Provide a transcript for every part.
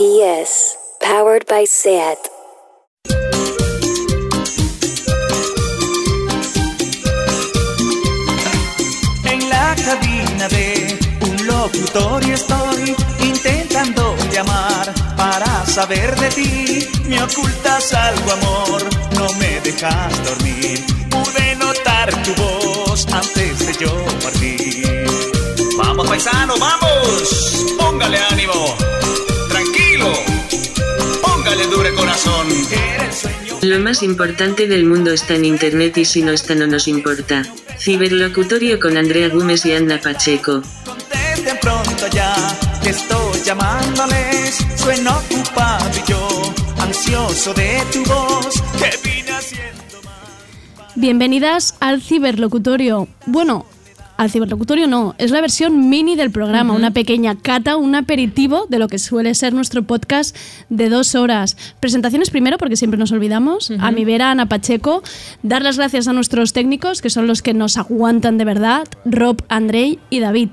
Powered by SAT. En la cabina de un locutorio estoy intentando llamar para saber de ti. Me ocultas algo, amor, no me dejas dormir. Pude notar tu voz antes de yo partir. Vamos, paisano, vamos. Póngale ánimo. Corazón. Lo más importante del mundo está en Internet y si no está no nos importa. Ciberlocutorio con Andrea Gómez y Ana Pacheco. Contesten pronto ya, que estoy llamándoles. Sueno ocupado y yo, ansioso de tu voz, que vine haciendo más. Bienvenidas al ciberlocutorio. Bueno, al ciberlocutorio no, es la versión mini del programa, una pequeña cata, un aperitivo de lo que suele ser nuestro podcast de dos horas. Presentaciones primero, porque siempre nos olvidamos, a mi vera, Ana Pacheco, dar las gracias a nuestros técnicos, que son los que nos aguantan de verdad, Rob, Andrei y David.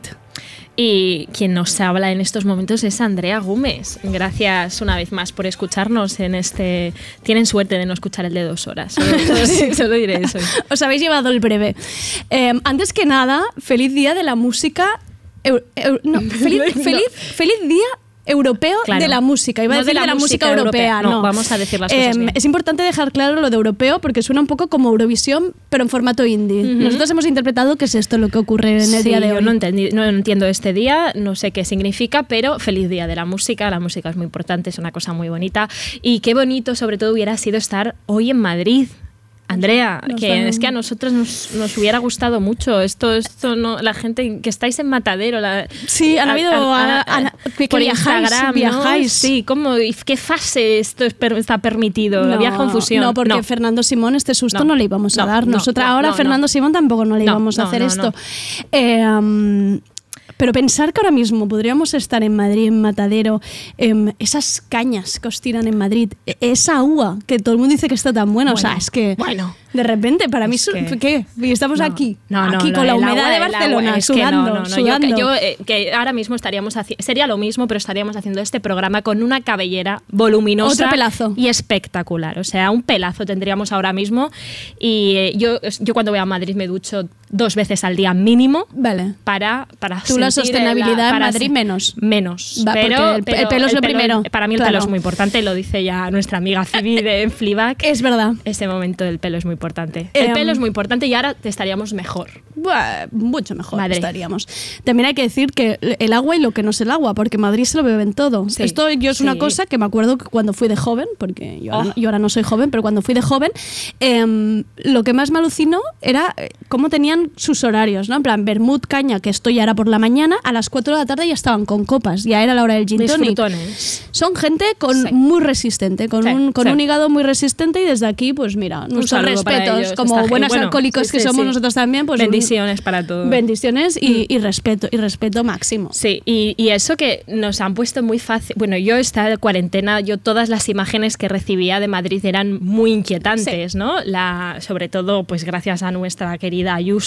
Y quien nos habla en estos momentos es Andrea Gómez. Gracias una vez más por escucharnos en este. Tienen suerte de no escuchar el de dos horas. Solo, solo- solo diré eso. Os habéis llevado el breve. Eh, antes que nada, feliz día de la música. no, feliz, feliz, feliz día europeo Claro. de la música. Iba a No decir de la, música, europea. No, No, vamos a decir las cosas bien. Es importante dejar claro lo de europeo porque suena un poco como Eurovisión, pero en formato indie. Nosotros hemos interpretado que es esto lo que ocurre en el Sí, día de yo hoy. no, entendí- no entiendo este día, no sé qué significa, pero feliz día de la música. La música es muy importante, es una cosa muy bonita. Y qué bonito, sobre todo, hubiera sido estar hoy en Madrid. Andrea, Nos que es que a nosotros nos, nos hubiera gustado mucho esto, esto no, la gente que estáis en Matadero, la- Sí, han habido a- a- que- que por viajáis, Instagram, ¿no? viajáis. sí, ¿cómo, ¿qué fase esto es está permitido? No, Había confusión. No, porque Fernando Simón este susto no, No, le íbamos a no, dar. no, Nosotros no, ahora no, Fernando no. Simón tampoco no le No, íbamos a no, hacer no, esto. no. Eh, um, pero pensar que ahora mismo podríamos estar en Madrid, en Matadero, em, esas cañas que os tiran en Madrid, e- esa uva que todo el mundo dice que está tan buena, o sea, es que bueno. de repente para mí, Es que- ¿qué? Y estamos No, aquí, no, no, aquí con la humedad agua- de Barcelona, es que sudando, no, no, no, yo- sudando. Yo, eh, que ahora mismo estaríamos haciendo, sería lo mismo, pero estaríamos haciendo este programa con una cabellera voluminosa Otro pelazo. y espectacular. O sea, un pelazo tendríamos ahora mismo. Y eh, yo, yo cuando voy a Madrid me ducho dos veces al día mínimo. Vale. Para, para Tú la sostenibilidad en para Madrid menos. Menos. Va, pero, el pe- el pero pelo es lo primero. Para mí el Claro. pelo es muy importante, lo dice ya nuestra amiga Phoebe de Fleabag. Es verdad. Ese momento del pelo es muy importante. El Em, pelo es muy importante y ahora estaríamos mejor. Mucho mejor Madrid. estaríamos. También hay que decir que el agua y lo que no es el agua, porque Madrid se lo beben todo. Sí, Esto yo es una sí. cosa que me acuerdo que cuando fui de joven, porque yo ahora, Oh. yo ahora no soy joven, pero cuando fui de joven, em, lo que más me alucinó era eh, cómo tenían sus horarios, ¿no? En plan, Bermud, caña, que esto ya era por la mañana, a las 4 de la tarde ya estaban con copas, ya era la hora del gin tonic. Son gente con Sí. muy resistente, con, Sí, un, con sí. un hígado muy resistente y desde aquí, pues mira, nuestros respetos, ellos, como esta gente. buenas Bueno, alcohólicos que somos nosotros también, pues un- Bendiciones para todos. Bendiciones y, y respeto, y respeto máximo. Sí, y, y eso que nos han puesto muy fácil. Bueno, yo esta cuarentena, yo todas las imágenes que recibía de Madrid eran muy inquietantes, ¿no? La, sobre todo, pues gracias a nuestra querida Ayuso,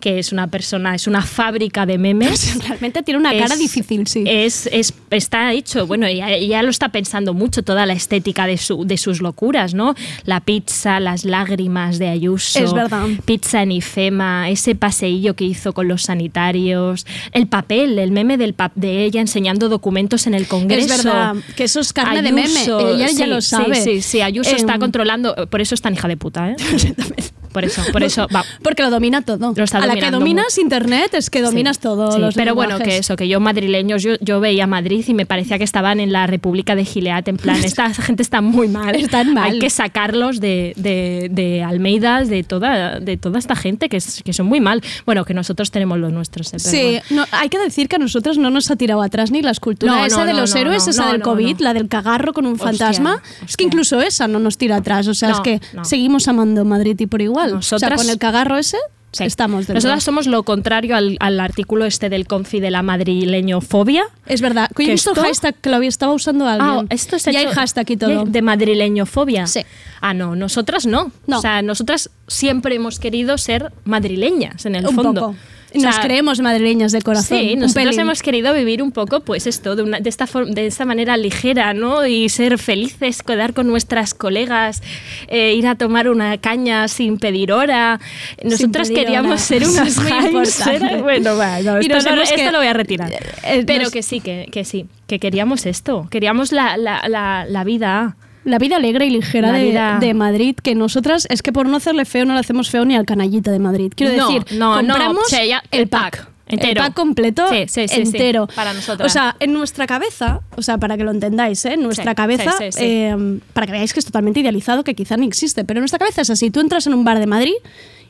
que es una persona, es una fábrica de memes. Realmente tiene una cara Es- difícil, sí. Es, es- está hecho, bueno, ya, ya lo está pensando mucho toda la estética de, su, de sus locuras, ¿no? La pizza, las lágrimas de Ayuso. Es verdad. Pizza en Ifema, ese paseillo que hizo con los sanitarios, el papel, el meme del pap- de ella enseñando documentos en el Congreso. Es verdad, que eso es carne de meme, ella ya lo sabe. Sí, sí, sí, Ayuso Em, está controlando, por eso es tan hija de puta, ¿eh? Por eso, por eso, va. Porque lo domina todo. Lo está a la que dominas internet es que dominas Sí, todo. sí, los pero bueno, que eso, que yo madrileños, yo, yo veía Madrid y me parecía que estaban en la República de Gilead, en plan, esta gente está muy mal. Están mal. Hay que sacarlos de, de, de Almeida, de toda, de toda esta gente que, es- que son muy mal. Bueno, que nosotros tenemos los nuestros. eh, Sí, no, hay que decir que a nosotros no nos ha tirado atrás ni la escultura No, esa no, de los héroes, esa del COVID, la del cagarro con un Hostia, fantasma. Es que incluso esa no nos tira atrás. O sea, es que seguimos amando Madrid y por igual. O sea, Nosotras- con el cagarro ese Sí. estamos dentro. Nosotras somos lo contrario al, al artículo este del confi de la madrileñofobia. Es verdad. Que he ¿Que visto esto? hashtag que lo había estaba usando alguien. Ah, esto se y hay hashtag y todo. De, de madrileñofobia. Sí. Ah, no, nosotras no. No. O sea, nosotras siempre hemos querido ser madrileñas, en el Un fondo. poco. Nos sea, creemos madrileñas de corazón. Sí, nosotros hemos querido vivir un poco, pues esto, de, una- de esta, de esta manera ligera, ¿no? Y ser felices, quedar con nuestras colegas, eh, ir a tomar una caña sin pedir hora. Nosotras pedir queríamos hora. ser unas es Bueno, va, no, Y esto, no- nosotros esto que- lo voy a retirar. eh, Pero nos- que sí, que, que sí, que queríamos esto, queríamos la, la, la, la vida. La vida alegre y ligera de, Madrid, que nosotras es que por no hacerle feo no le hacemos feo ni al canallita de Madrid. Quiero No, decir, no, no, compramos ya- el pack. pack, entero. El pack completo, Sí, sí, sí, sí, entero. para nosotras. O sea, en nuestra cabeza, o sea, para que lo entendáis, ¿eh? en nuestra cabeza, eh, para que veáis que es totalmente idealizado, que quizá ni existe, pero en nuestra cabeza es así. Tú entras en un bar de Madrid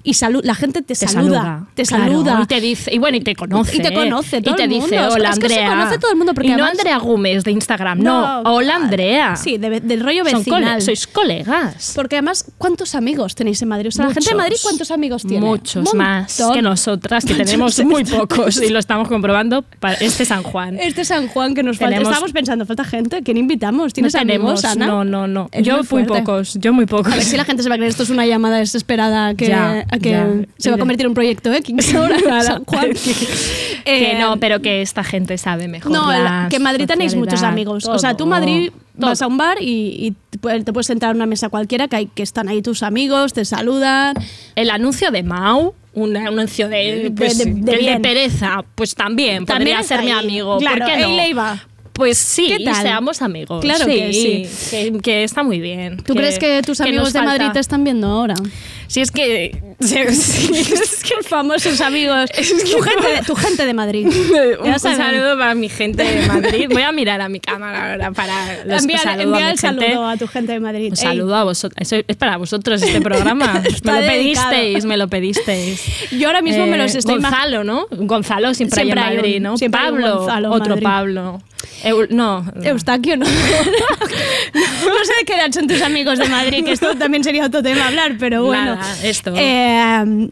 y la gente te, Te saluda, saluda, te claro, saluda. y te dice y bueno y te conoce Y te conoce todo y te el dice hola Es que se Andrea conoce todo el mundo, porque y no Andrea Gómez de Instagram no, hola Andrea Sí, de- del rollo cole- vecinal. sois colegas Porque además, ¿cuántos amigos tenéis en Madrid? O sea, la gente de Muchos. Madrid, ¿cuántos amigos tiene? muchos más que nosotras que tenemos muy pocos y lo estamos comprobando para este San Juan Este San Juan que nos falta. Tenemos- Estamos pensando, falta gente. ¿Quién invitamos? no ¿Tienes tenemos amigos, Ana? no no no Es yo muy pocos yo muy pocos A ver si la gente se va a creer esto es una llamada desesperada que, Ya, a que ya. se va a convertir en un proyecto X ahora en San Juan. que Eh, no pero que esta gente sabe mejor No, que en Madrid tenéis muchos amigos. o sea, tú en todo, Madrid vas todo. a un bar y, y te puedes sentar a una mesa cualquiera que, hay, que están ahí tus amigos, te saludan. El anuncio de Mau, un anuncio de, pues, de-. Teresa, pues también, También podría ser mi amigo. Claro, ¿Por qué no? le iba. Pues sí, ¿Qué tal? seamos amigos. Claro que sí. Que, que está muy bien. ¿Tú crees que tus amigos de Madrid te están viendo ahora? Si es que. si es que famosos amigos. tu, gente, de- tu gente de Madrid. un, saludo para mi gente de Madrid. Voy a mirar a mi cámara ahora para los Envía, saludo envía a mi el gente. saludo a tu gente de Madrid. Un Ey, saludo a vosotros. Es para vosotros este programa. Me lo dedicado. pedisteis, me lo pedisteis. Yo ahora mismo me Eh, los estoy imag- Gonzalo, ¿no? Gonzalo siempre, Siempre hay en Madrid, un- ¿no? hay un Pablo, Gonzalo otro Madrid. Pablo. Eu- no, Eustaquio, no. no sé qué edad son tus amigos de Madrid, que esto también sería otro tema hablar, pero bueno. Nada, esto. Eh,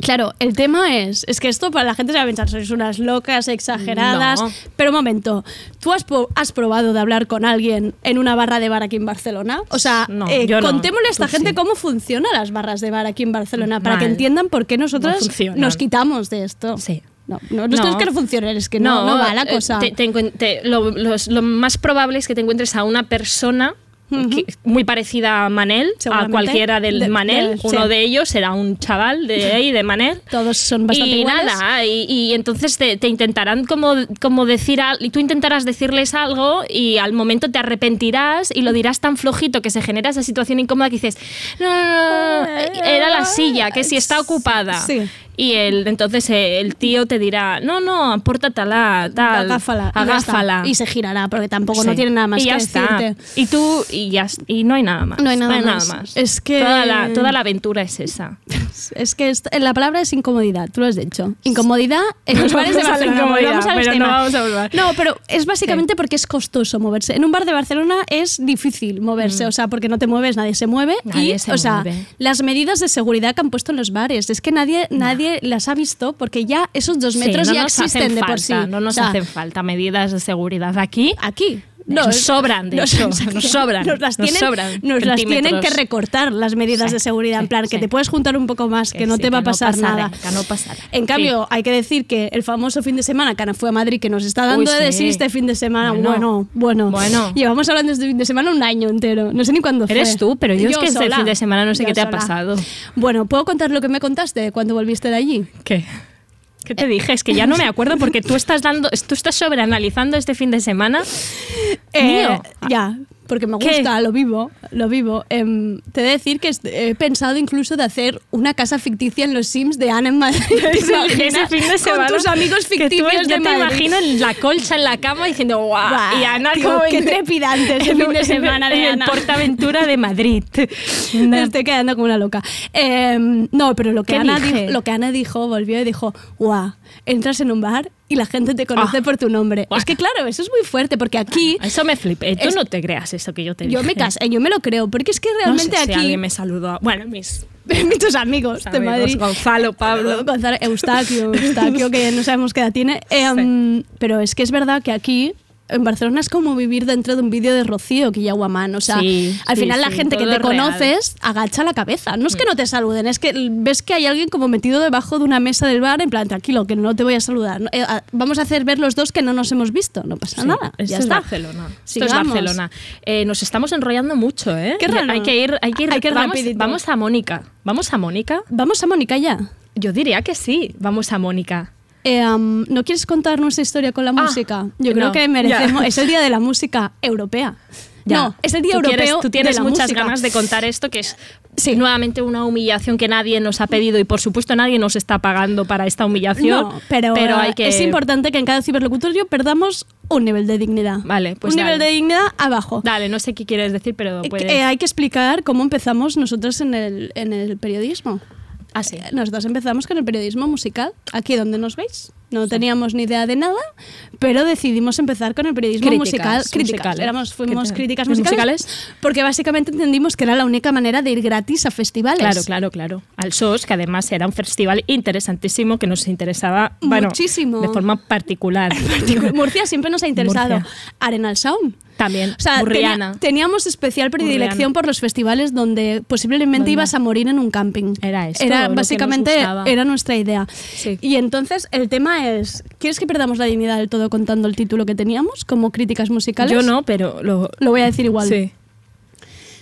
Claro, el tema es, es que esto para la gente se va a pensar, sois unas locas, exageradas, No. pero un momento, ¿tú has, probado de hablar con alguien en una barra de bar aquí en Barcelona? O sea, No, eh, no. contémosle a esta Tú gente sí. cómo funcionan las barras de bar aquí en Barcelona, para que entiendan por qué nosotros No funcionan. nos quitamos de esto. Sí. No, no, no, es que no funcione, es que no, no, va la eh, cosa. te- te te- lo, los- lo más probable es que te encuentres a una persona que- muy parecida a Manel, a cualquiera del De- Manel. de- sí. Uno de ellos será un chaval de ahí, de Manel. Todos son bastante y iguales. nada, y, y entonces te, te intentarán como, como decir, al- y tú intentarás decirles algo y al momento te arrepentirás y lo dirás tan flojito que se genera esa situación incómoda que dices, no, no, no, no, era la silla, que si está ocupada. Sí. Y el, entonces eh, el tío te dirá, no, no, apórtatela, tal. Agáfala. Agáfala. Y se girará, porque tampoco no tiene nada más y que ya está. decirte. Y tú, y ya y no hay nada más. No hay nada más. Es que- Toda la, toda la aventura es esa. Es que la palabra es incomodidad, tú lo has dicho. Incomodidad en los bares de Vamos a la Barcelona. pero tema. no vamos a volver. No, pero es básicamente porque es costoso moverse. En un bar de Barcelona es difícil moverse, o sea, porque no te mueves, nadie se mueve. Mm. Nadie y, se o sea, mueve. las medidas de seguridad que han puesto en los bares, es que nadie, nadie las ha visto porque ya esos dos Sí, metros no ya existen de por sí. No nos O sea, hacen falta medidas de seguridad aquí. Aquí. Nos es- sobran, de hecho, nos sobran, Nos las nos tienen, sobran nos las tienen que recortar las medidas Sí, de seguridad. en sí, plan, que te puedes juntar un poco más, que, Que no sí, te va a no pasar nada. que no. En cambio, hay que decir que el famoso fin de semana que Ana fue a Madrid, que nos está dando Uy, de sí. este fin de semana. Bueno, Bueno. bueno. Bueno. Llevamos hablando de este fin de semana un año entero. No sé ni cuándo fue. Eres tú, pero yo, es que este fin de semana no sé Yo qué te ha pasado. Bueno, ¿puedo contar lo que me contaste cuando volviste de allí? ¿Qué? ¿Qué te dije? Es que ya no me acuerdo porque tú estás dando, tú estás sobreanalizando este fin de semana. Mío. Eh, Ya, porque me ¿Qué? gusta, lo vivo, lo vivo. Em, te he de decir que he pensado incluso de hacer una casa ficticia en los Sims de Ana en Madrid. ¿Te Ese fin de semana. Con tus amigos que tú, ficticios yo de te Madrid. imagino en la colcha en la cama diciendo guau. Buah, y Ana tío, como qué en- trepidante ese fin de semana de en el Ana. Portaventura de Madrid. Me estoy quedando como una loca. Em, no, pero lo que, ¿Qué Ana dijo, lo que Ana dijo, volvió y dijo, guau, entras en un bar y la gente te conoce Ah. por tu nombre. Es que claro, eso es muy fuerte porque aquí... Eso me flipé. Tú Es- no te creas eso que yo te dije. Yo me casé, yo me lo creo, porque es que No sé realmente si aquí... alguien me saludó. Bueno, mis Tus amigos de amigos, Madrid. Gonzalo, Pablo. Gonzalo, Eustaquio, Eustaquio, que no sabemos qué edad tiene. Eh, um, Pero es que es verdad que aquí en Barcelona es como vivir dentro de un vídeo de Rocío Quillaguamán. O sea, Sí, al sí, final la gente que te real. conoces agacha la cabeza. No es que no te saluden, es que ves que hay alguien como metido debajo de una mesa del bar, en plan, tranquilo, que no te voy a saludar. Eh, ah, vamos a hacer ver los dos que no nos hemos visto, no pasa Sí, nada. Esto ya es está. Barcelona. Esto es. Barcelona. Eh, nos estamos enrollando mucho, ¿eh? Qué raro. Hay que ir, hay que ir, Hay que ir vamos, rapidito. vamos a Mónica. ¿Vamos a Mónica? Vamos a Mónica ya. Yo diría que sí, vamos a Mónica. Eh, am, ¿No quieres contar nuestra historia con la música? Yo creo Ah, no, que merecemos. ya. Es el día de la música europea. Ya. No, es el día Tú europeo. quieres- tú tienes de la muchas música. ganas de contar esto, que es Sí. nuevamente una humillación que nadie nos ha pedido y por supuesto nadie nos está pagando para esta humillación. No, pero, hay eh, que es importante que en cada ciberlocutorio perdamos un nivel de dignidad. Vale, pues un nivel de dignidad abajo. Dale, no sé qué quieres decir, pero Eh, puedes. eh, hay que explicar cómo empezamos nosotros en el, en el periodismo. Ah, sí. Eh, Nosotros empezamos con el periodismo musical, aquí donde nos veis. No teníamos ni idea de nada, pero decidimos empezar con el periodismo Críticas musical. Críticas. Éramos, fuimos ¿Qué te- críticas ¿Los musicales, musicales? porque básicamente entendimos que era la única manera de ir gratis a festivales. Claro, claro, claro. Al SOS, que además era un festival interesantísimo que nos interesaba, bueno, Muchísimo. de forma particular. Murcia siempre nos ha interesado. Murcia. Arenal Sound. También, O sea, teníamos especial predilección por los festivales donde posiblemente ibas a morir en un camping. Era esto Era básicamente era nuestra idea. Sí. Y entonces el tema es, ¿quieres que perdamos la dignidad del todo contando el título que teníamos como críticas musicales? Yo no, pero lo. Lo voy a decir igual. Sí.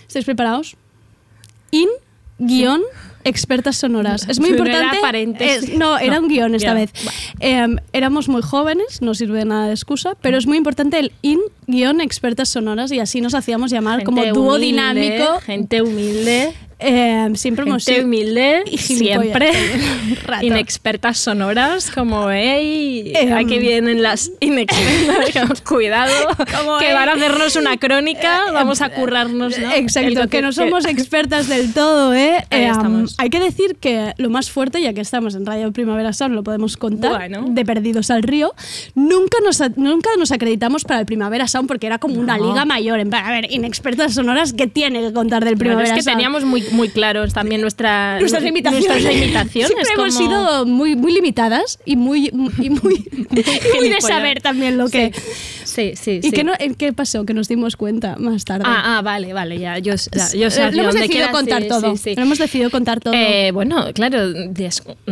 ¿Estáis preparados? In guion expertas sonoras. Es muy No era importante. es- no, era No, un guion esta vez. Eh, éramos muy jóvenes, no sirve de nada de excusa, pero es muy importante el in guion expertas sonoras y así nos hacíamos llamar como dúo dinámico. Gente humilde. Eh, siempre hemos Gente sido humilde, y siempre inexpertas sonoras, como, hey, Em. aquí vienen las inexpertas, cuidado, Como, que van a hacernos una crónica, vamos a currarnos, ¿no? Exacto, que no somos expertas del todo, ¿eh? Ahí Eh, hay que decir que lo más fuerte, ya que estamos en Radio Primavera Sound, lo podemos contar, Bueno. de Perdidos al Río, nunca nos, nunca nos acreditamos para el Primavera Sound porque era como una No. liga mayor. En a ver, inexpertas sonoras, ¿qué tiene que contar del Primavera es que Sound? teníamos muy, muy claros también nuestra, Nuestras nu- limitaciones. nuestras limitaciones, Siempre hemos como- sido muy, muy limitadas y muy, y muy, y muy de saber también lo que... Sí, sí, ¿Y sí. qué, no- qué pasó? Que nos dimos cuenta más tarde. Ah, ah, vale, vale, ya, yo, ya, yo sé Eh, lo hemos decidido contar sí, todo. sí, sí. Lo hemos decidido contar Eh, bueno, claro,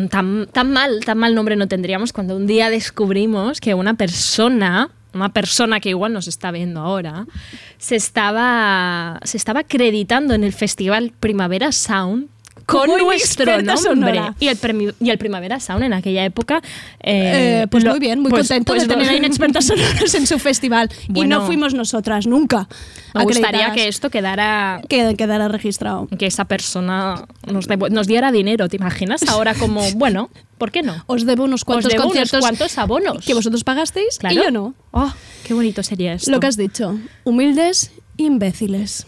tan, tan mal, tan mal nombre no tendríamos cuando un día descubrimos que una persona, una persona que igual nos está viendo ahora, se estaba, se estaba acreditando en el festival Primavera Sound con Como nuestro nombre. sonora. Y el, premi- y el Primavera Sound en aquella época. Eh, eh, pues lo- muy bien, muy pues- contento pues de tener a inexpertas sonoras en su festival. y Bueno. no fuimos nosotras, nunca. Me gustaría que esto quedara Que quedara registrado. que esa persona nos, devu- nos diera dinero, ¿te imaginas? Ahora como, bueno, ¿por qué no? Os debo unos Os cuantos debo unos conciertos cuantos abonos. que vosotros pagasteis Claro. y yo no. Oh, qué bonito sería esto. Lo que has dicho. Humildes, imbéciles.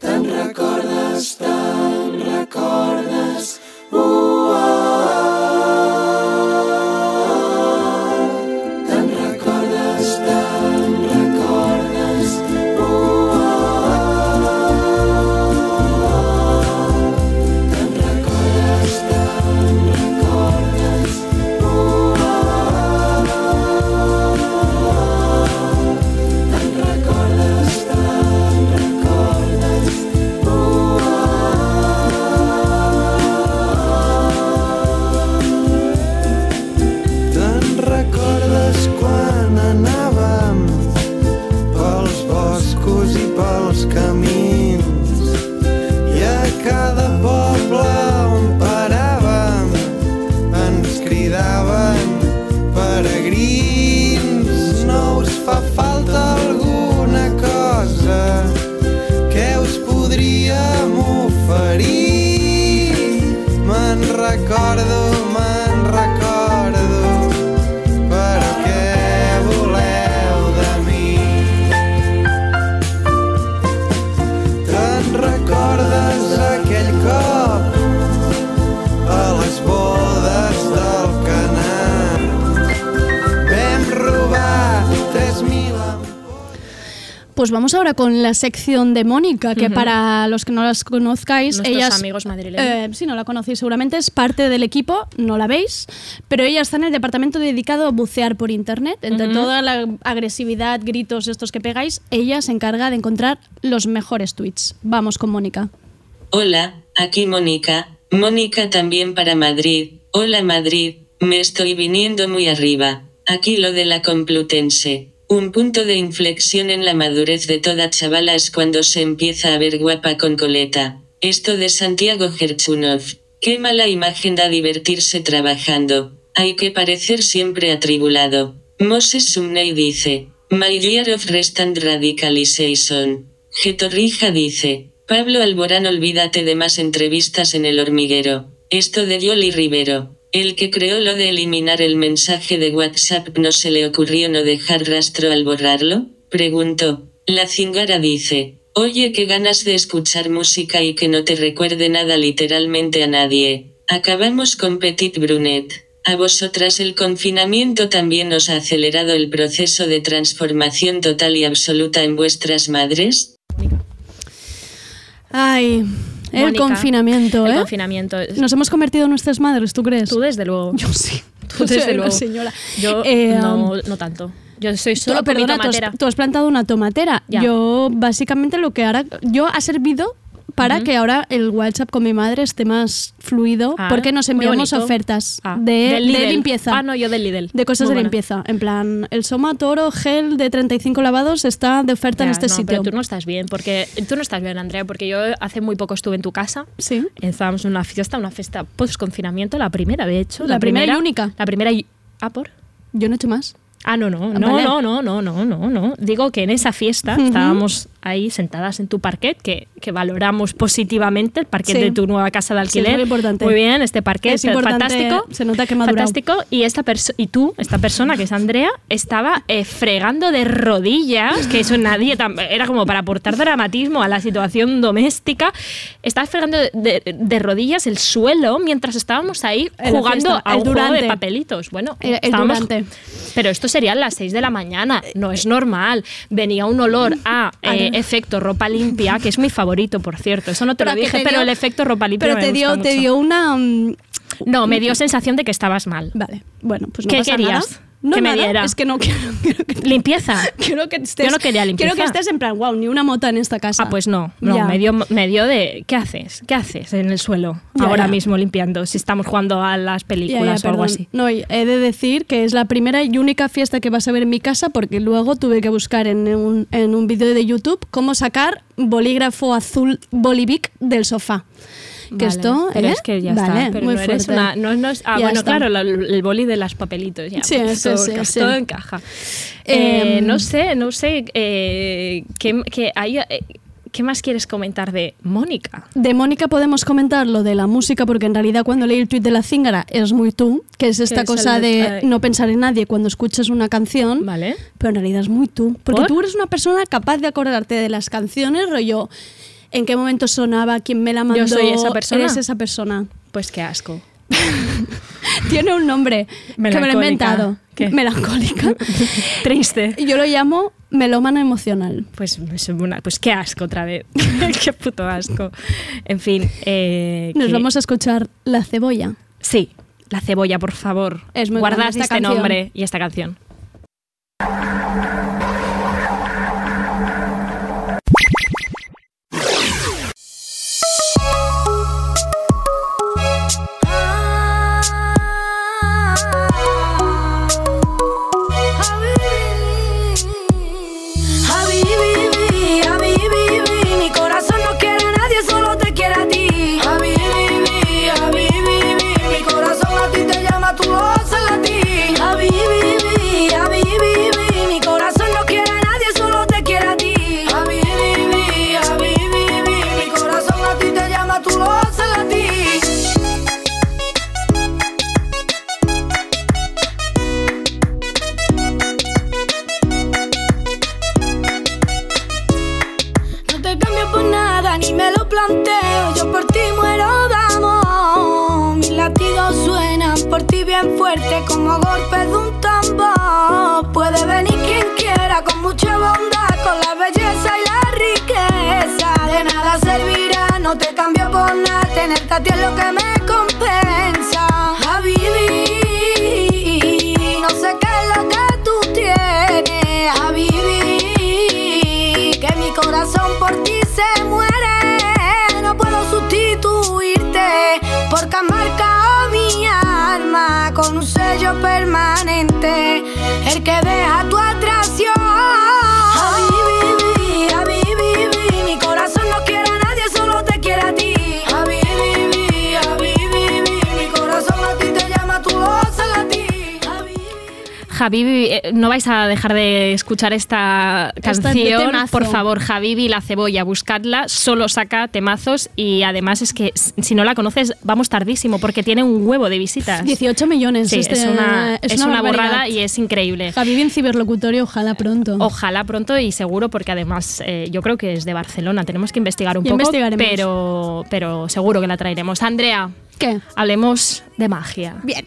Te'n recordes, te'n recordes. Pues vamos ahora con la sección de Mónica, que para los que no las conozcáis, Nuestros ellas... amigos madrileños. Eh, sí, no la conocéis seguramente, es parte del equipo, no la veis, pero ella está en el departamento dedicado a bucear por internet. Entre toda la agresividad, gritos estos que pegáis, ella se encarga de encontrar los mejores tweets. Vamos con Mónica. Hola, aquí Mónica. Mónica también para Madrid. Hola Madrid, me estoy viniendo muy arriba. Aquí lo de la Complutense. Un punto de inflexión en la madurez de toda chavala es cuando se empieza a ver guapa con coleta. Esto de Santiago Gerchunov. Qué mala imagen da divertirse trabajando. Hay que parecer siempre atribulado. Moses Sumney dice. My year of restant radicalization. Getorrija dice. Pablo Alborán olvídate de más entrevistas en el hormiguero. Esto de Yoli Rivero. El que creó lo de eliminar el mensaje de WhatsApp no se le ocurrió no dejar rastro al borrarlo? Preguntó. La cingara dice. Oye, qué ganas de escuchar música y que no te recuerde nada literalmente a nadie. Acabamos con Petit Brunet. ¿A vosotras el confinamiento también os ha acelerado el proceso de transformación total y absoluta en vuestras madres? Ay, el Mónica, confinamiento, el ¿eh? confinamiento. Nos hemos convertido en nuestras madres, ¿tú crees? Tú desde luego. Yo sí. Tú desde luego. señora. Yo Eh, no, no tanto. Yo soy solo Solo perdona, tú has, tú has plantado una tomatera. Ya. Yo básicamente lo que ahora yo ha servido para que ahora el WhatsApp con mi madre esté más fluido Ah, porque nos enviamos ofertas Ah, de, de limpieza. Ah, no, yo del Lidl. De cosas Muy de limpieza. En plan, el Soma Toro gel de 35 lavados está de oferta en Ya, este no, sitio. Pero tú no estás bien, porque tú no estás bien, Andrea, porque yo hace muy poco estuve en tu casa. Sí. Estábamos en una fiesta, una fiesta post confinamiento, la primera, de hecho. La primera y única. La primera y. Ah, por. Yo no he hecho más. Ah, no, no, no, vale. no, no, no, no, no, no. Digo que en esa fiesta Ujú. estábamos ahí sentadas en tu parquet, que, que valoramos positivamente el parquet Sí. de tu nueva casa de Sí, es alquiler. muy importante. Muy bien, este parquet Es fantástico. se nota que madurado. Fantástico. Y esta y tú, esta persona que es Andrea, estaba eh, fregando de rodillas, que eso nadie era como para aportar dramatismo a la situación doméstica. Estabas fregando de, de- de rodillas el suelo mientras estábamos ahí En jugando fiesta, a juego de papelitos. Bueno, El- el estábamos- pero esto serían las 6 de la mañana, no es normal. Venía un olor a A eh, efecto ropa limpia, que es mi favorito, por cierto. Eso no te Pero lo dije, te pero dio- el efecto ropa limpia Pero me te gusta dio, te dio una. mm, No, me dio sensación de que estabas mal. Vale, bueno, pues no ¿Qué pasa querías? nada. No, Que me nada, diera. Es que no quiero, quiero que Limpieza. Quiero que estés, Yo no quería limpieza. Quiero que estés en plan, wow, ni una mota en esta casa. Ah, pues no, no, Ya. me dio, me dio de. ¿Qué haces? ¿Qué haces en el suelo Ya, ahora ya. mismo limpiando? Si estamos jugando a las películas o algo perdón. así. No, he de decir que es la primera y única fiesta que vas a ver en mi casa porque luego tuve que buscar en un, en un vídeo de YouTube cómo sacar bolígrafo azul Bolivic del sofá. Que Vale, esto, pero ¿eh? es que ya Vale, está. Pero muy no eres fuerte. una. No, no ah, Ya bueno, está. claro, la- el boli de las papelitos. Ya, Sí, pues todo, sí, sí. todo encaja. Eh, Em, no sé, no sé. eh, ¿qué, qué hay, eh, ¿Qué más quieres comentar de Mónica? De Mónica podemos comentar lo de la música, porque en realidad cuando leí el tweet de la Zingara es muy tú, que es esta es cosa de eh, no pensar en nadie cuando escuchas una canción, Vale. pero en realidad es muy tú. Porque ¿Por? tú eres una persona capaz de acordarte de las canciones, rollo, en qué momento sonaba, quién me la mandó. soy esa persona. Eres esa persona. Pues qué asco. Tiene un nombre que me lo he inventado. ¿Qué? Melancólica. Triste. Y Yo lo llamo melómana emocional. Pues, es una- pues qué asco otra vez. qué puto asco. En fin. eh, Nos que- vamos a escuchar La Cebolla. Sí, la cebolla, por favor. Es muy esta este canción. nombre y esta canción. como golpe de un tambor. Puede venir quien quiera con mucha bondad, con la belleza y la riqueza. De nada servirá, no te cambio por nada. Tenerte a ti es lo que me que deja Habibi, eh, no vais a dejar de escuchar esta canción. Por favor, Habibi, la cebolla, buscadla. Solo saca temazos y además es que si no la conoces, vamos tardísimo porque tiene un huevo de visitas. 18 millones. Sí, este- es una, es una borrada y es increíble. Javi en ciberlocutorio, ojalá pronto. Ojalá pronto y seguro, porque además eh, yo creo que es de Barcelona. Tenemos que investigar un poco, pero, pero seguro que la traeremos. Andrea, ¿Qué? hablemos de magia. Bien.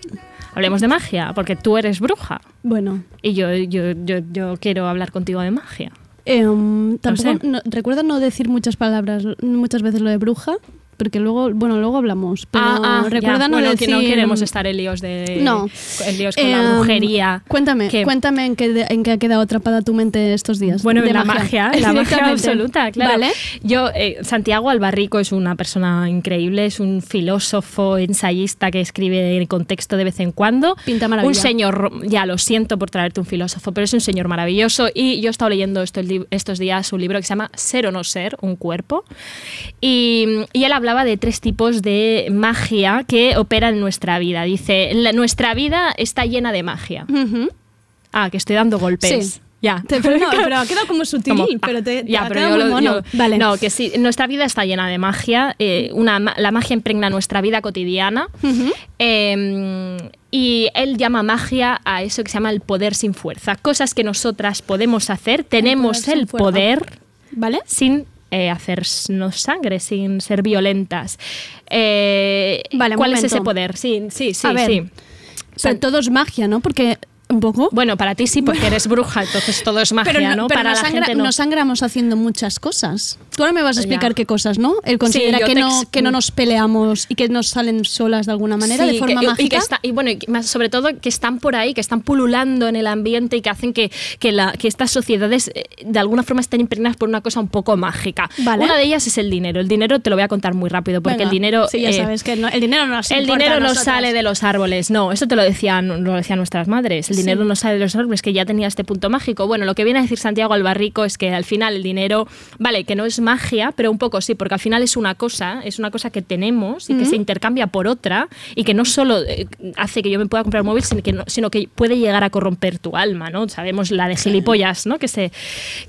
Hablemos de magia, porque tú eres bruja Bueno. y yo, yo, yo, yo quiero hablar contigo de magia. em, tampoco, no- recuerda no decir muchas palabras, muchas veces lo de bruja, porque luego, bueno, luego hablamos. Pero ah, ah, recuerda bueno, decir. que no queremos estar en líos de No. en líos con la Em, brujería. Cuéntame, que- cuéntame en qué, en qué ha quedado atrapada tu mente estos días. Bueno, de en la magia, en la magia absoluta, claro. Vale. Yo, eh, Santiago Albarrico es una persona increíble, es un filósofo, ensayista que escribe en contexto de vez en cuando. Pinta maravilla. Un señor, ya lo siento por traerte un filósofo, pero es un señor maravilloso. Y yo he estado leyendo estos, li- estos días un libro que se llama Ser o no ser, un cuerpo. Y, y él hablaba de tres tipos de magia que operan en nuestra vida. Dice, "La- nuestra vida está llena de magia. Ah, que estoy dando golpes. Sí. Ya. Te- pero, no, pero ha quedado como sutil, Como, pero ah, te, te ya, ha pero yo muy lo- mono. yo- vale. No, que sí, nuestra vida está llena de magia. eh, una, la magia impregna nuestra vida cotidiana. eh, y él llama magia a eso que se llama el poder sin fuerza. Cosas que nosotras podemos hacer, tenemos poder sin el poder ¿Vale? sin eh, hacernos sangre, sin ser violentas. Eh, Vale, ¿Cuál es ese poder? Sí, sí, sí. A ver. sí. Pero todo es magia, ¿no? Porque un poco. Bueno, para ti sí, porque eres bruja, entonces todo es magia, pero ¿no? pero Para nos, la sangra- gente no. nos sangramos haciendo muchas cosas. Tú ahora me vas a explicar Ya. qué cosas, ¿no? Él considera que, no, que no nos peleamos y que nos salen solas de alguna manera, Sí, de forma que- mágica. Y, que está- y bueno, y más sobre todo que están por ahí, que están pululando en el ambiente y que hacen que, que, la- que estas sociedades eh, de alguna forma estén impregnadas por una cosa un poco mágica. Vale. Una de ellas es el dinero. El dinero te lo voy a contar muy rápido porque Venga. el dinero... Sí, ya eh, sabes que no- el dinero no el dinero no sale de los árboles, no, eso te lo decían, lo decían nuestras madres, el Sí. dinero no sale de los árboles, que ya tenía este punto mágico. Bueno, lo que viene a decir Santiago Albarrico es que al final el dinero, vale, que no es magia, pero un poco sí, porque al final es una cosa, es una cosa que tenemos y que se intercambia por otra y que no solo eh, hace que yo me pueda comprar un móvil, sino que, no- sino que puede llegar a corromper tu alma, ¿no? Sabemos la de gilipollas, ¿no? Que se,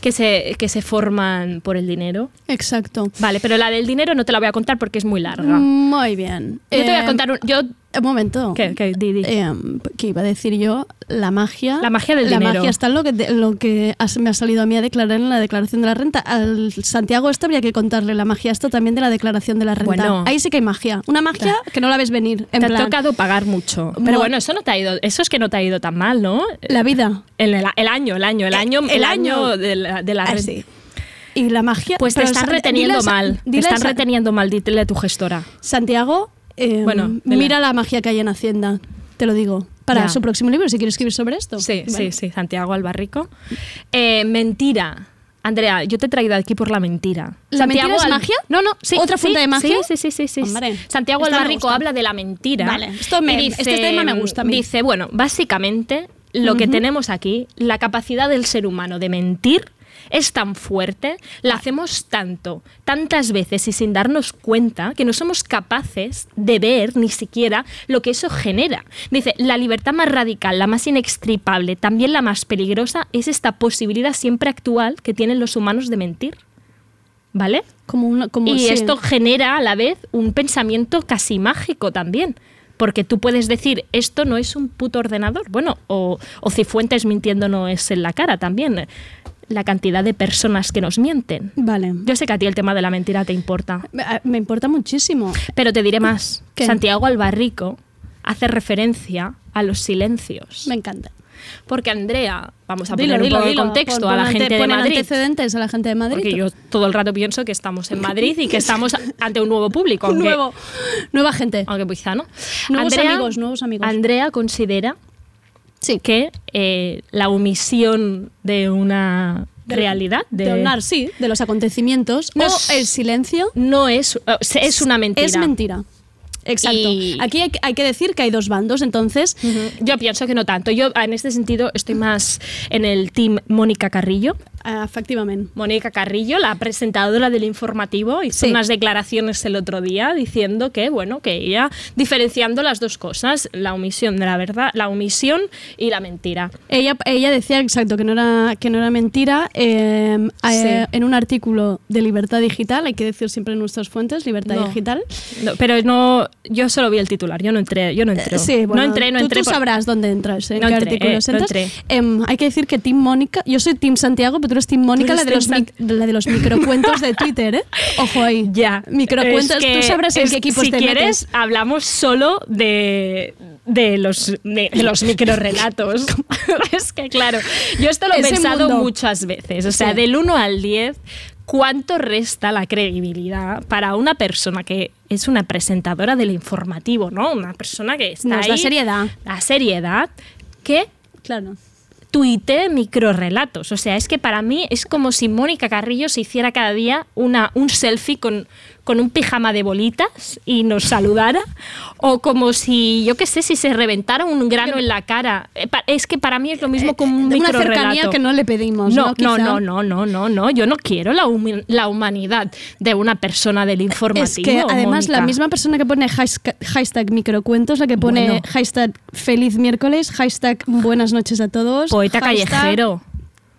que se, que se forman por el dinero. Exacto. Vale, pero la del dinero no te la voy a contar porque es muy larga. Muy bien. Yo te voy a Eh, contar un, yo Un momento. ¿Qué? ¿Qué? Di, di. Eh, ¿Qué iba a decir yo? La magia. La magia del la dinero. magia está en lo que, te- lo que has- me ha salido a mí a declarar en la declaración de la renta. Al Santiago esto habría que contarle la magia esto también de la declaración de la renta. Bueno. Ahí sí que hay magia. Una magia que no la ves venir. En te plan, ha tocado pagar mucho. Pero bueno, eso no te ha ido, eso es que no te ha ido tan mal, ¿no? La vida. El, el- el año, el año, el año, el el, año. año de la, de la Ah, sí. Y la magia. Pues te están reteniendo mal. Te están reteniendo mal, dile a tu gestora. Santiago, eh, Bueno, mira la magia que hay en Hacienda. Te lo digo. Para Ya. su próximo libro, si quiere escribir sobre esto. Sí, Bueno. sí, sí, Santiago Albarrico. Eh, mentira. Andrea, yo te he traído aquí por la mentira. ¿La mentira es Al- magia? No, no, sí. ¿Otra sí, fuente de magia? Sí, sí, sí, sí. Hombre, Santiago Albarrico habla de la mentira. Vale, esto me- y este tema me gusta a mí. Dice, bueno, básicamente lo que tenemos aquí, la capacidad del ser humano de mentir es tan fuerte, la hacemos tanto, tantas veces y sin darnos cuenta que no somos capaces de ver ni siquiera lo que eso genera. Dice, la libertad más radical, la más inextricable, también la más peligrosa, es esta posibilidad siempre actual que tienen los humanos de mentir. ¿Vale? Como una, como, y sí. esto genera a la vez un pensamiento casi mágico también. Porque tú puedes decir, esto no es un puto ordenador. Bueno, o, o Cifuentes mintiendo no es en la cara también. La cantidad de personas que nos mienten. Vale. Yo sé que a ti el tema de la mentira te importa. Me, a- me importa muchísimo. Pero te diré más. ¿Qué? Santiago Albarrico hace referencia a los silencios. Me encanta. porque Andrea, vamos a Dilo, poner un dilo, poco de dilo. contexto Pon- a la gente de Madrid. antecedentes a la gente de Madrid. Porque yo todo el rato pienso que estamos en Madrid y que estamos ante un nuevo público. Un aunque, nuevo, nueva gente. aunque quizá no. Nuevos amigos, nuevos amigos. Andrea considera Sí. que eh, la omisión de una realidad, de, De hablar, sí, de los acontecimientos. No o es- el silencio. no es, es una mentira. Es mentira. Exacto. Y- Aquí hay, que- hay que decir que hay dos bandos, entonces. Yo pienso que no tanto. Yo en este sentido estoy más en el team Mónica Carrillo. Efectivamente. Mónica Carrillo, la presentadora del informativo, hizo Sí. unas declaraciones el otro día diciendo que, bueno, que ella diferenciando las dos cosas, la omisión de la verdad, la omisión y la mentira. Ella, ella decía exacto que no era, que no era mentira. eh, eh, en un artículo de Libertad Digital, hay que decir siempre nuestras fuentes, Libertad No. Digital. No, pero no, yo solo vi el titular, yo no entré, yo no entré. Eh, Sí, bueno, no entré, no tú, entré. tú por- sabrás dónde entras, en No qué entré, artículos eh, entras. Em, hay que decir que Team Mónica, yo soy Team Santiago, pero Team Mónica, la de, los mic- la de los microcuentos de Twitter, ¿eh? Ojo ahí. Ya. Microcuentos, Es que- tú sabrás en qué equipos si te quieres, metes. hablamos solo de, de los, de, de los microrelatos. es que, claro, yo esto lo he Ese pensado mundo. muchas veces. O sea, Sí. del 1 al 10, ¿cuánto resta la credibilidad para una persona que es una presentadora del informativo, ¿no? Una persona que está Nos ahí. da seriedad. La seriedad que Claro. Tuite microrelatos. O sea, es que para mí es como si Mónica Carrillo se hiciera cada día una, un selfie con, con un pijama de bolitas y nos saludara. O como si, yo qué sé, si se reventara un grano en la cara. Eh, Es que para mí es lo mismo que un una cercanía que no le pedimos, ¿no? No, no, no, no, no, no. Yo no quiero la, humi- la humanidad de una persona del informativo. Es que además la misma persona que pone hashtag, hashtag microcuentos, la que pone Bueno. hashtag feliz miércoles, hashtag buenas noches a todos. Poeta hashtag callejero.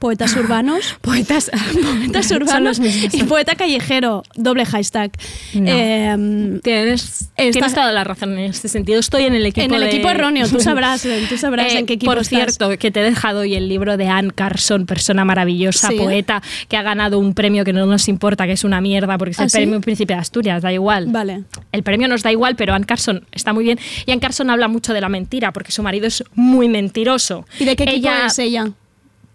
Poetas urbanos. Poetas, Poetas urbanos y poeta callejero, doble hashtag. No. Em, Tienes, Esta- tienes toda la razón en este sentido. Estoy en el equipo en el de- equipo erróneo, tú sabrás, tú sabrás Eh, en qué equipo Por estás. cierto, que te he dejado hoy el libro de Anne Carson, persona maravillosa, Sí. poeta, que ha ganado un premio que no nos importa, que es una mierda, porque es ¿Ah, el sí? premio Príncipe de Asturias, da igual. Vale. El premio nos da igual, pero Anne Carson está muy bien. Y Anne Carson habla mucho de la mentira, porque su marido es muy mentiroso. ¿Y de qué equipo ella, es ella?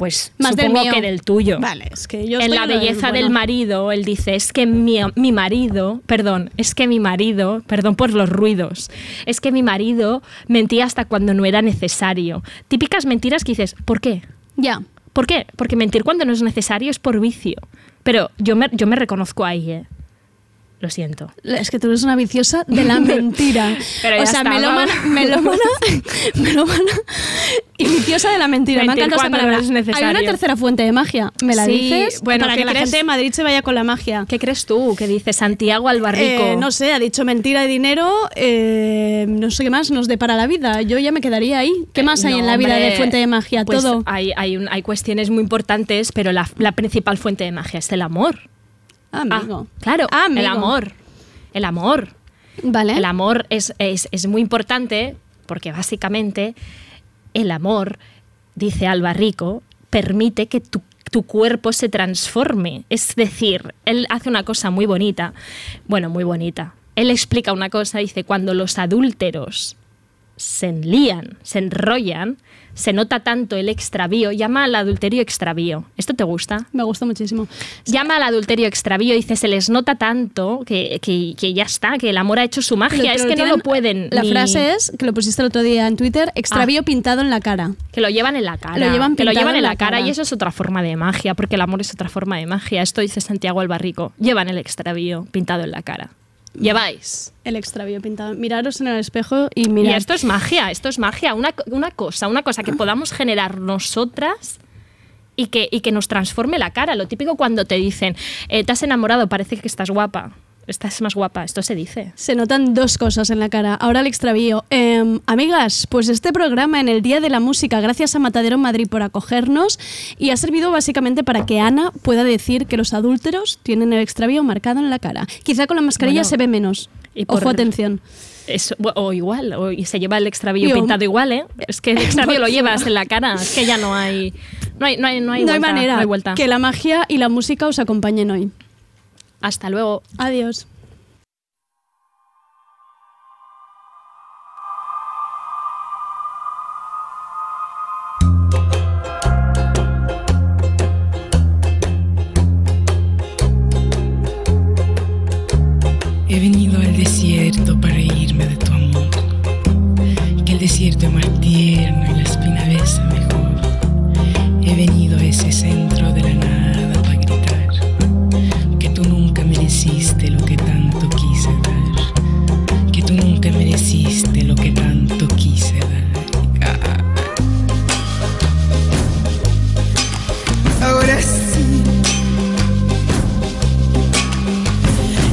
Pues Más del supongo mío. que del tuyo. Vale, es que yo en la del- belleza del marido, él dice, es que mi, mi marido, perdón, es que mi marido, perdón por los ruidos, es que mi marido mentía hasta cuando no era necesario. Típicas mentiras que dices, ¿por qué? Ya. ¿Por qué? Porque mentir cuando no es necesario es por vicio. Pero yo me, yo me reconozco ahí, ¿eh? Lo siento. Es que tú eres una viciosa de la mentira. Pero o ya sea, está, melómana, melómana, melómana y viciosa de la mentira. Me Mentir cuando no palabra. es Hay una tercera fuente de magia. ¿Me la Sí, dices? bueno, para ¿qué que la crees? gente de Madrid se vaya con la magia. ¿Qué crees tú? Que dice Santiago Albarrico. Eh, no sé, ha dicho mentira y dinero, eh, no sé qué más nos depara la vida. Yo ya me quedaría ahí. ¿Qué más hay No, en la vida hombre, de fuente de magia? pues Todo. Hay, hay, un- hay cuestiones muy importantes, pero la, la principal fuente de magia es el amor. Ah, Ah, amigo. claro, Ah, amigo. el amor. El amor. Vale. El amor es, es- es muy importante porque básicamente el amor, dice Alba Rico, permite que tu, tu cuerpo se transforme. Es decir, él hace una cosa muy bonita. Bueno, muy bonita. Él explica una cosa, dice, cuando los adúlteros se enlían, se enrollan, se nota tanto el extravío, llama al adulterio extravío. ¿Esto te gusta? Me gusta muchísimo. Llama al adulterio extravío y dice, se les nota tanto que, que- que ya está, que el amor ha hecho su magia, Pero- es pero que no lo pueden. La ni- frase es, que lo pusiste el otro día en Twitter, extravío pintado en la cara. Que lo llevan en la cara. Lo llevan que lo llevan en la la cara. cara. y eso es otra forma de magia, porque el amor es otra forma de magia. Esto dice Santiago Albarrico. Llevan el extravío pintado en la cara. Lleváis. El extravío pintado. Miraros en el espejo y mirad. Y esto es magia, esto es magia. Una, una cosa, una cosa que podamos generar nosotras y que, y que nos transforme la cara. Lo típico cuando te dicen, eh, te has enamorado, parece que estás guapa. Estás más guapa. Esto se dice. Se notan dos cosas en la cara. Ahora el extravío. Em, amigas, pues este programa en el Día de la Música, gracias a Matadero Madrid por acogernos y ha servido básicamente para que Ana pueda decir que los adúlteros tienen el extravío marcado en la cara. Quizá con la mascarilla Bueno, se ve menos. y por- Ojo, atención. Eso, o igual, o, se lleva el extravío Yo- pintado igual, ¿eh? Es que el extravío lo llevas en la cara, es que ya no hay, no hay, no hay, no hay, no hay vuelta, manera no hay vuelta. que la magia y la música os acompañen hoy. Hasta luego. Adiós.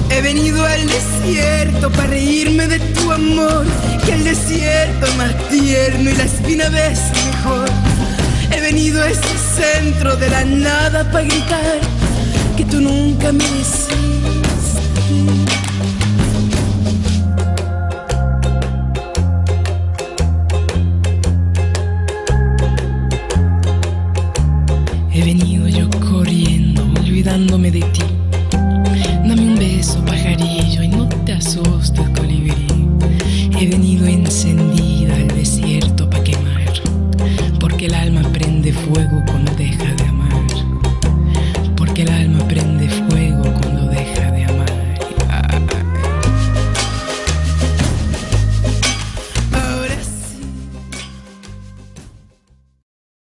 He venido al desierto para reírme de tu amor, que el desierto más tierno y la espina ves mejor. He venido a ese centro de la nada para gritar que tú nunca me decías.